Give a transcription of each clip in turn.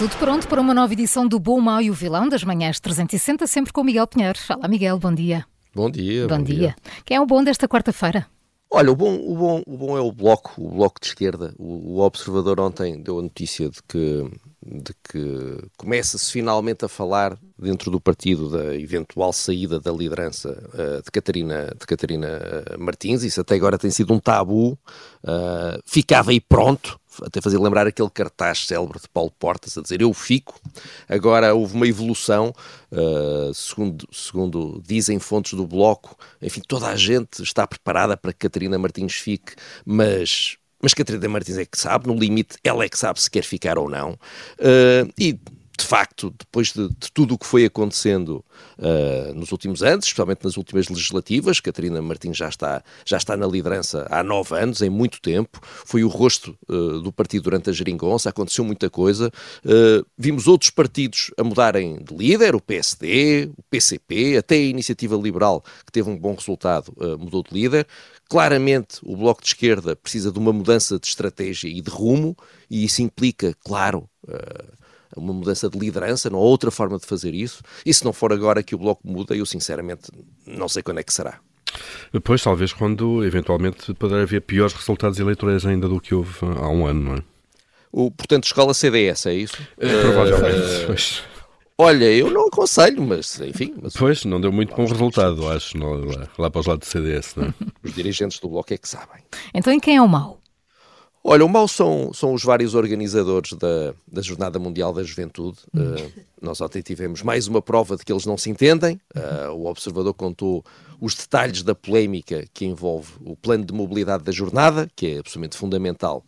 Tudo pronto para uma nova edição do Bom, Mau e o Vilão das Manhãs 360, sempre com o Miguel Pinheiro. Olá, Miguel, bom dia. Bom dia. Bom, bom dia. dia. Quem é o bom desta quarta-feira? Olha, o bom, o, bom, o bom é o Bloco, o Bloco de Esquerda. O, o Observador ontem deu a notícia de que, de que começa-se finalmente a falar dentro do partido da eventual saída da liderança uh, de, Catarina, de Catarina eh, Martins. Isso até agora tem sido um tabu. Uh, ficava aí pronto, até fazer lembrar aquele cartaz célebre de Paulo Portas a dizer eu fico. Agora houve uma evolução, uh, segundo, segundo dizem fontes do Bloco, enfim, toda a gente está preparada para que Catarina Martins fique, mas mas Catarina Martins é que sabe, no limite, ela é que sabe se quer ficar ou não. Uh, e de facto, depois de, de tudo o que foi acontecendo uh, nos últimos anos, especialmente nas últimas legislativas, Catarina Martins já está, já está na liderança há nove anos, em muito tempo, foi o rosto uh, do partido durante a geringonça, aconteceu muita coisa. Uh, vimos outros partidos a mudarem de líder, o PSD, o PCP, até a Iniciativa Liberal, que teve um bom resultado, mudou de líder. Claramente, o Bloco de Esquerda precisa de uma mudança de estratégia e de rumo, e isso implica, claro, uh, uma mudança de liderança, não há outra forma de fazer isso. E se não for agora que o Bloco muda, eu sinceramente não sei quando é que será. Pois, talvez quando eventualmente poderá haver piores resultados eleitorais ainda do que houve há um ano, não é? O, portanto, escola CDS, é isso? É, provavelmente, uh, pois. Olha, eu não aconselho, mas enfim. Mas, pois, não deu muito bom resultado, acho, lá, lá, para os lados do CDS, não é? Os dirigentes do Bloco é que sabem. Então, em quem é o mau? Olha, o mal são, são os vários organizadores da, da Jornada Mundial da Juventude. Uh, nós ontem tivemos mais uma prova de que eles não se entendem. Uh, o observador contou os detalhes da polémica que envolve o plano de mobilidade da jornada, que é absolutamente fundamental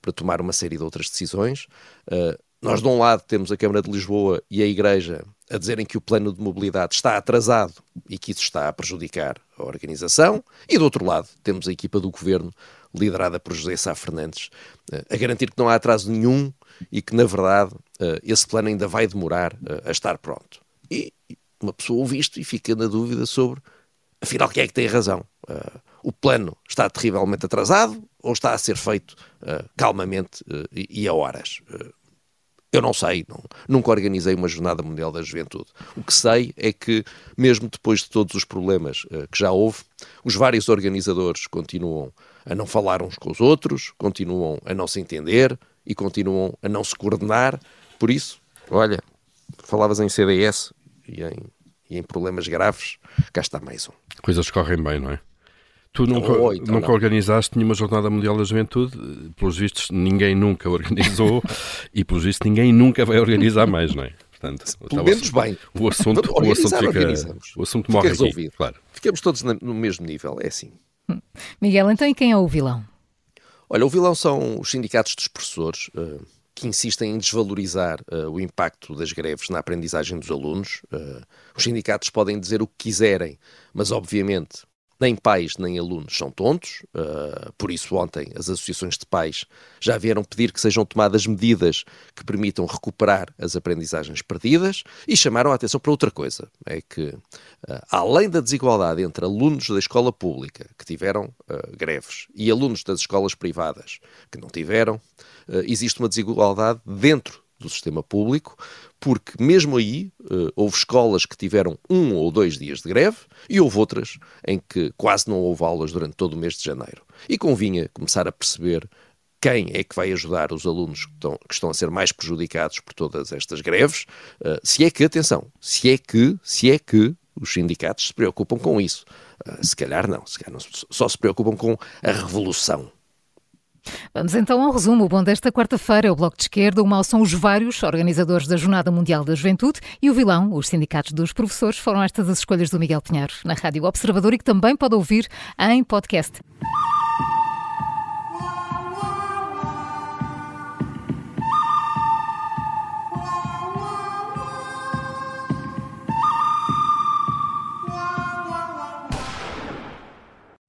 para tomar uma série de outras decisões. Uh, nós, de um lado, temos a Câmara de Lisboa e a Igreja a dizerem que o plano de mobilidade está atrasado e que isso está a prejudicar a organização, e do outro lado, temos a equipa do governo liderada por José Sá Fernandes, eh, a garantir que não há atraso nenhum e que, na verdade, eh, esse plano ainda vai demorar eh, a estar pronto. E uma pessoa ouve isto e fica na dúvida sobre, afinal, quem é que tem razão? O plano está terrivelmente atrasado ou está a ser feito calmamente e a horas? Eu não sei, não, nunca organizei uma Jornada Mundial da Juventude. O que sei é que, mesmo depois de todos os problemas uh, que já houve, os vários organizadores continuam a não falar uns com os outros, continuam a não se entender e continuam a não se coordenar. Por isso, olha, falavas em CDS e em, e em problemas graves, cá está mais um. Coisas correm bem, não é? Tu nunca, oh, então nunca não. organizaste nenhuma Jornada Mundial da Juventude, pelos vistos ninguém nunca organizou e pelos vistos ninguém nunca vai organizar mais, não é? Portanto, Pelo menos bem. O assunto, o assunto fica, o assunto morre fica resolvido. Aqui, claro. Ficamos todos no mesmo nível, é assim. Miguel, então e quem é o vilão? Olha, o vilão são os sindicatos dos professores uh, que insistem em desvalorizar uh, o impacto das greves na aprendizagem dos alunos. Uh, os sindicatos podem dizer o que quiserem, mas obviamente nem pais nem alunos são tontos, uh, por isso ontem as associações de pais já vieram pedir que sejam tomadas medidas que permitam recuperar as aprendizagens perdidas e chamaram a atenção para outra coisa, é que uh, além da desigualdade entre alunos da escola pública que tiveram uh, greves e alunos das escolas privadas que não tiveram, existe uma desigualdade dentro do sistema público, porque mesmo aí uh, houve escolas que tiveram um ou dois dias de greve e houve outras em que quase não houve aulas durante todo o mês de janeiro. E convinha começar a perceber quem é que vai ajudar os alunos que estão, que estão a ser mais prejudicados por todas estas greves, uh, se é que, atenção, se é que, se é que os sindicatos se preocupam com isso. Uh, se calhar não, se calhar não, só se preocupam com a revolução Vamos então ao resumo. O bom desta quarta-feira é o Bloco de Esquerda, o mal são os vários organizadores da Jornada Mundial da Juventude e o vilão, os sindicatos dos professores. Foram estas as escolhas do Miguel Pinheiro na Rádio Observador e que também pode ouvir em podcast.